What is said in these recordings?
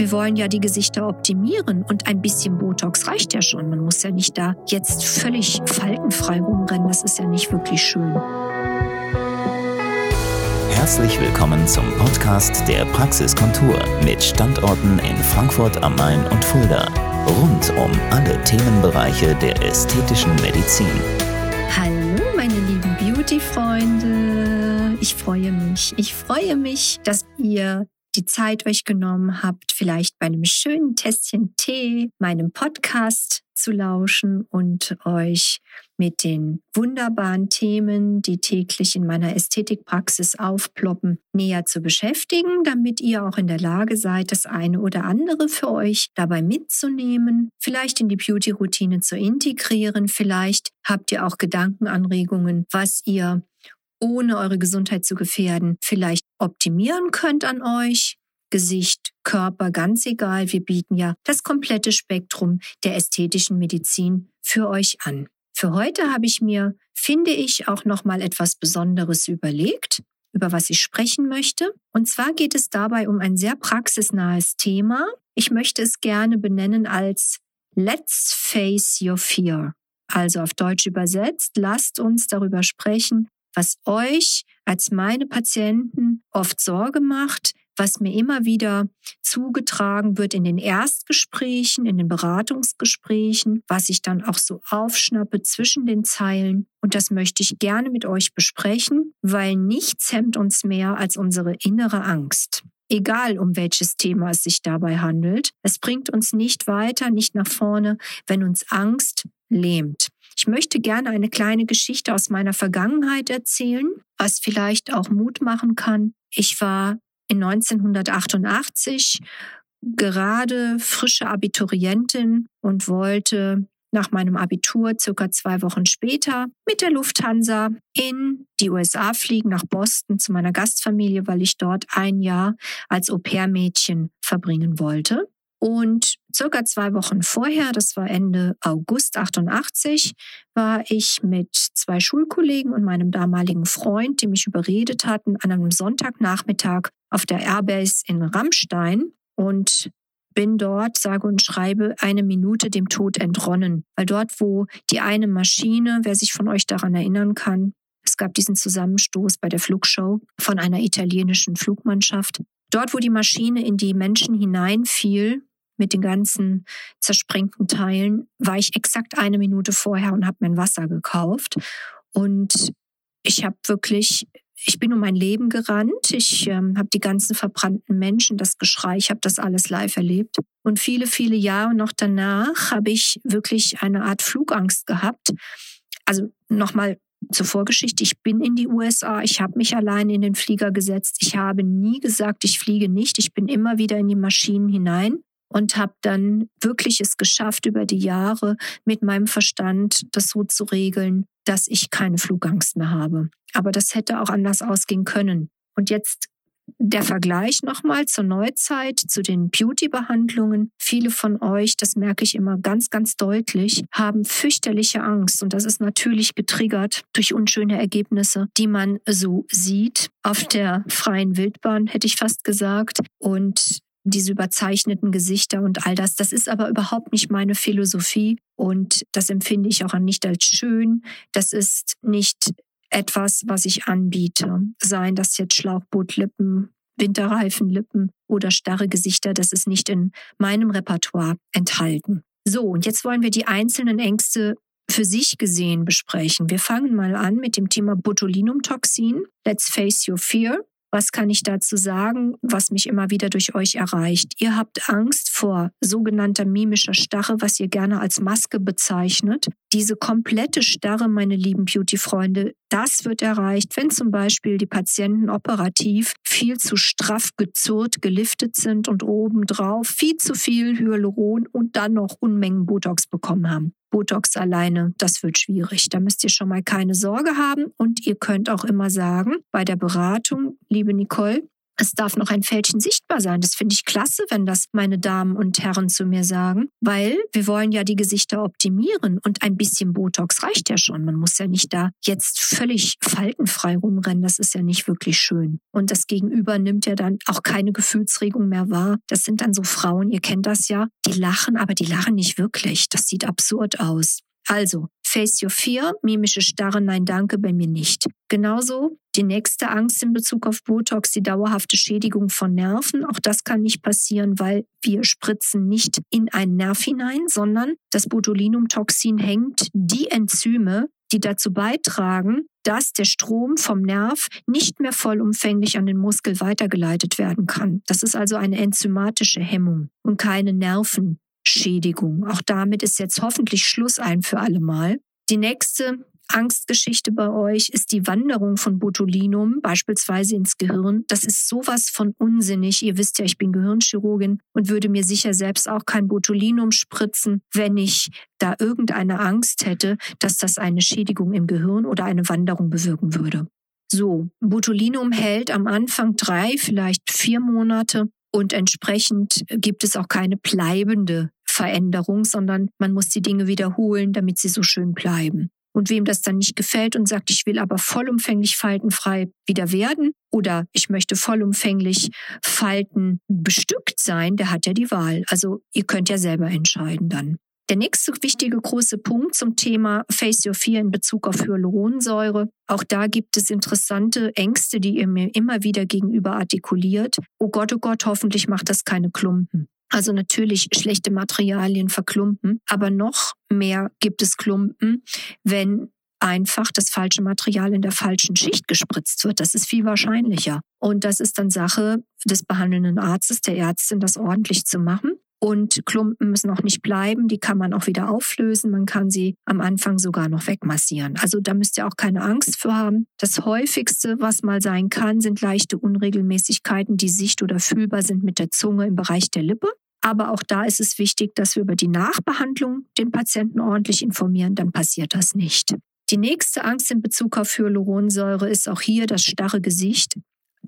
Wir wollen ja die Gesichter optimieren und ein bisschen Botox reicht ja schon. Man muss ja nicht da jetzt völlig faltenfrei rumrennen. Das ist ja nicht wirklich schön. Herzlich willkommen zum Podcast der Praxiskontur mit Standorten in Frankfurt am Main und Fulda. Rund um alle Themenbereiche der ästhetischen Medizin. Hallo, meine lieben Beauty-Freunde. Ich freue mich. Ich freue mich, dass ihr die Zeit euch genommen habt, vielleicht bei einem schönen Tässchen Tee meinem Podcast zu lauschen und euch mit den wunderbaren Themen, die täglich in meiner Ästhetikpraxis aufploppen, näher zu beschäftigen, damit ihr auch in der Lage seid, das eine oder andere für euch dabei mitzunehmen, vielleicht in die Beauty-Routine zu integrieren, vielleicht habt ihr auch Gedankenanregungen, was ihr ohne eure Gesundheit zu gefährden, vielleicht optimieren könnt an euch. Gesicht, Körper, ganz egal. Wir bieten ja das komplette Spektrum der ästhetischen Medizin für euch an. Für heute habe ich mir, finde ich, auch noch mal etwas Besonderes überlegt, über was ich sprechen möchte. Und zwar geht es dabei um ein sehr praxisnahes Thema. Ich möchte es gerne benennen als Let's face your fear. Also auf Deutsch übersetzt, lasst uns darüber sprechen, was euch als meine Patienten oft Sorge macht, was mir immer wieder zugetragen wird in den Erstgesprächen, in den Beratungsgesprächen, was ich dann auch so aufschnappe zwischen den Zeilen. Und das möchte ich gerne mit euch besprechen, weil nichts hemmt uns mehr als unsere innere Angst. Egal um welches Thema es sich dabei handelt, es bringt uns nicht weiter, nicht nach vorne, wenn uns Angst lähmt. Ich möchte gerne eine kleine Geschichte aus meiner Vergangenheit erzählen, was vielleicht auch Mut machen kann. Ich war in 1988 gerade frische Abiturientin und wollte nach meinem Abitur circa zwei Wochen später mit der Lufthansa in die USA fliegen, nach Boston zu meiner Gastfamilie, weil ich dort ein Jahr als Au-pair-Mädchen verbringen wollte. Und circa zwei Wochen vorher, das war Ende August 88, war ich mit zwei Schulkollegen und meinem damaligen Freund, die mich überredet hatten, an einem Sonntagnachmittag auf der Airbase in Rammstein und bin dort, sage und schreibe, eine Minute dem Tod entronnen. Weil dort, wo die eine Maschine, wer sich von euch daran erinnern kann, es gab diesen Zusammenstoß bei der Flugshow von einer italienischen Flugmannschaft. Dort, wo die Maschine in die Menschen hineinfiel, mit den ganzen zersprengten Teilen, war ich exakt eine Minute vorher und habe mir ein Wasser gekauft. Und ich habe wirklich, ich bin um mein Leben gerannt. Ich ähm, habe die ganzen verbrannten Menschen, das Geschrei, ich habe das alles live erlebt. Und viele, viele Jahre noch danach habe ich wirklich eine Art Flugangst gehabt. Also nochmal zur Vorgeschichte, ich bin in die USA, ich habe mich allein in den Flieger gesetzt, ich habe nie gesagt, ich fliege nicht, ich bin immer wieder in die Maschinen hinein und habe dann wirklich es geschafft, über die Jahre mit meinem Verstand das so zu regeln, dass ich keine Flugangst mehr habe. Aber das hätte auch anders ausgehen können. Und jetzt der Vergleich nochmal zur Neuzeit, zu den Beauty-Behandlungen. Viele von euch, das merke ich immer ganz, ganz deutlich, haben fürchterliche Angst. Und das ist natürlich getriggert durch unschöne Ergebnisse, die man so sieht auf der freien Wildbahn, hätte ich fast gesagt. Und diese überzeichneten Gesichter und all das. Das ist aber überhaupt nicht meine Philosophie und das empfinde ich auch nicht als schön. Das ist nicht etwas, was ich anbiete. Seien das jetzt Schlauchbootlippen, Winterreifenlippen oder starre Gesichter, das ist nicht in meinem Repertoire enthalten. So, und jetzt wollen wir die einzelnen Ängste für sich gesehen besprechen. Wir fangen mal an mit dem Thema Botulinumtoxin. Let's face your fear. Was kann ich dazu sagen, was mich immer wieder durch euch erreicht? Ihr habt Angst vor sogenannter mimischer Starre, was ihr gerne als Maske bezeichnet. Diese komplette Starre, meine lieben Beauty-Freunde, das wird erreicht, wenn zum Beispiel die Patienten operativ viel zu straff gezurrt, geliftet sind und obendrauf viel zu viel Hyaluron und dann noch Unmengen Botox bekommen haben. Botox alleine, das wird schwierig. Da müsst ihr schon mal keine Sorge haben und ihr könnt auch immer sagen, bei der Beratung, liebe Nicole, Es darf noch ein Fältchen sichtbar sein. Das finde ich klasse, wenn das meine Damen und Herren zu mir sagen, weil wir wollen ja die Gesichter optimieren und ein bisschen Botox reicht ja schon. Man muss ja nicht da jetzt völlig faltenfrei rumrennen. Das ist ja nicht wirklich schön. Und das Gegenüber nimmt ja dann auch keine Gefühlsregung mehr wahr. Das sind dann so Frauen, ihr kennt das ja, die lachen, aber die lachen nicht wirklich. Das sieht absurd aus. Also, Face Your Fear, mimische Starre, nein, danke, bei mir nicht. Genauso die nächste Angst in Bezug auf Botox, die dauerhafte Schädigung von Nerven. Auch das kann nicht passieren, weil wir spritzen nicht in einen Nerv hinein, sondern das Botulinumtoxin hängt die Enzyme, die dazu beitragen, dass der Strom vom Nerv nicht mehr vollumfänglich an den Muskel weitergeleitet werden kann. Das ist also eine enzymatische Hemmung und keine Nerven. Schädigung. Auch damit ist jetzt hoffentlich Schluss ein für alle Mal. Die nächste Angstgeschichte bei euch ist die Wanderung von Botulinum, beispielsweise ins Gehirn. Das ist sowas von unsinnig. Ihr wisst ja, ich bin Gehirnchirurgin und würde mir sicher selbst auch kein Botulinum spritzen, wenn ich da irgendeine Angst hätte, dass das eine Schädigung im Gehirn oder eine Wanderung bewirken würde. So, Botulinum hält am Anfang drei, vielleicht vier Monate und entsprechend gibt es auch keine bleibende Veränderung, sondern man muss die Dinge wiederholen, damit sie so schön bleiben. Und wem das dann nicht gefällt und sagt, ich will aber vollumfänglich faltenfrei wieder werden oder ich möchte vollumfänglich Falten bestückt sein, der hat ja die Wahl. Also ihr könnt ja selber entscheiden dann. Der nächste wichtige große Punkt zum Thema Face Your Fear in Bezug auf Hyaluronsäure. Auch da gibt es interessante Ängste, die ihr mir immer wieder gegenüber artikuliert. Oh Gott, oh Gott, hoffentlich macht das keine Klumpen. Also natürlich schlechte Materialien verklumpen, aber noch mehr gibt es Klumpen, wenn einfach das falsche Material in der falschen Schicht gespritzt wird. Das ist viel wahrscheinlicher. Und das ist dann Sache des behandelnden Arztes, der Ärztin, das ordentlich zu machen. Und Klumpen müssen auch nicht bleiben, die kann man auch wieder auflösen. Man kann sie am Anfang sogar noch wegmassieren. Also da müsst ihr auch keine Angst vor haben. Das häufigste, was mal sein kann, sind leichte Unregelmäßigkeiten, die sicht- oder fühlbar sind mit der Zunge im Bereich der Lippe. Aber auch da ist es wichtig, dass wir über die Nachbehandlung den Patienten ordentlich informieren, dann passiert das nicht. Die nächste Angst in Bezug auf Hyaluronsäure ist auch hier das starre Gesicht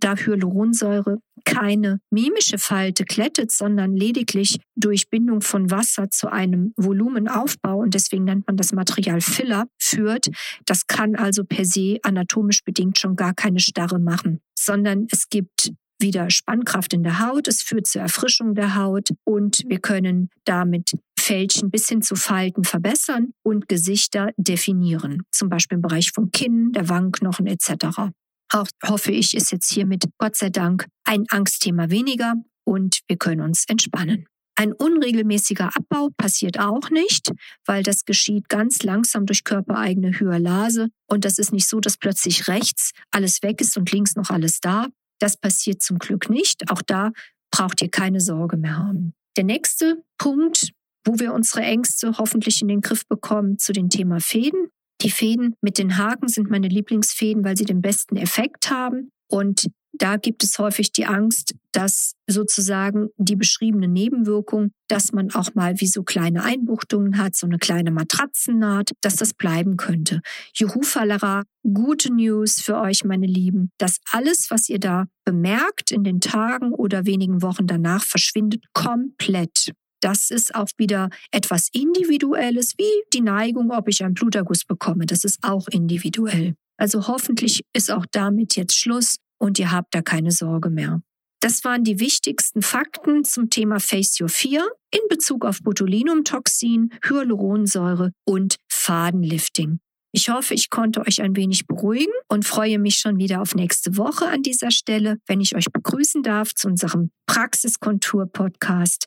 da Hyaluronsäure keine mimische Falte klettet, sondern lediglich durch Bindung von Wasser zu einem Volumenaufbau und deswegen nennt man das Material Filler führt. Das kann also per se anatomisch bedingt schon gar keine Starre machen, sondern es gibt wieder Spannkraft in der Haut, es führt zur Erfrischung der Haut und wir können damit Fältchen bis hin zu Falten verbessern und Gesichter definieren, zum Beispiel im Bereich vom Kinn, der Wangenknochen etc. Auch hoffe ich, ist jetzt hiermit Gott sei Dank ein Angstthema weniger und wir können uns entspannen. Ein unregelmäßiger Abbau passiert auch nicht, weil das geschieht ganz langsam durch körpereigene Hyalase. Und das ist nicht so, dass plötzlich rechts alles weg ist und links noch alles da. Das passiert zum Glück nicht. Auch da braucht ihr keine Sorge mehr haben. Der nächste Punkt, wo wir unsere Ängste hoffentlich in den Griff bekommen, zu dem Thema Fäden. Die Fäden mit den Haken sind meine Lieblingsfäden, weil sie den besten Effekt haben. Und da gibt es häufig die Angst, dass sozusagen die beschriebene Nebenwirkung, dass man auch mal wie so kleine Einbuchtungen hat, so eine kleine Matratzennaht, dass das bleiben könnte. Juhu Falera, gute News für euch, meine Lieben, dass alles, was ihr da bemerkt in den Tagen oder wenigen Wochen danach, verschwindet komplett. Das ist auch wieder etwas Individuelles, wie die Neigung, ob ich einen Bluterguss bekomme. Das ist auch individuell. Also hoffentlich ist auch damit jetzt Schluss und ihr habt da keine Sorge mehr. Das waren die wichtigsten Fakten zum Thema Face Your Fear in Bezug auf Botulinumtoxin, Hyaluronsäure und Fadenlifting. Ich hoffe, ich konnte euch ein wenig beruhigen und freue mich schon wieder auf nächste Woche an dieser Stelle, wenn ich euch begrüßen darf zu unserem Praxiskontur-Podcast.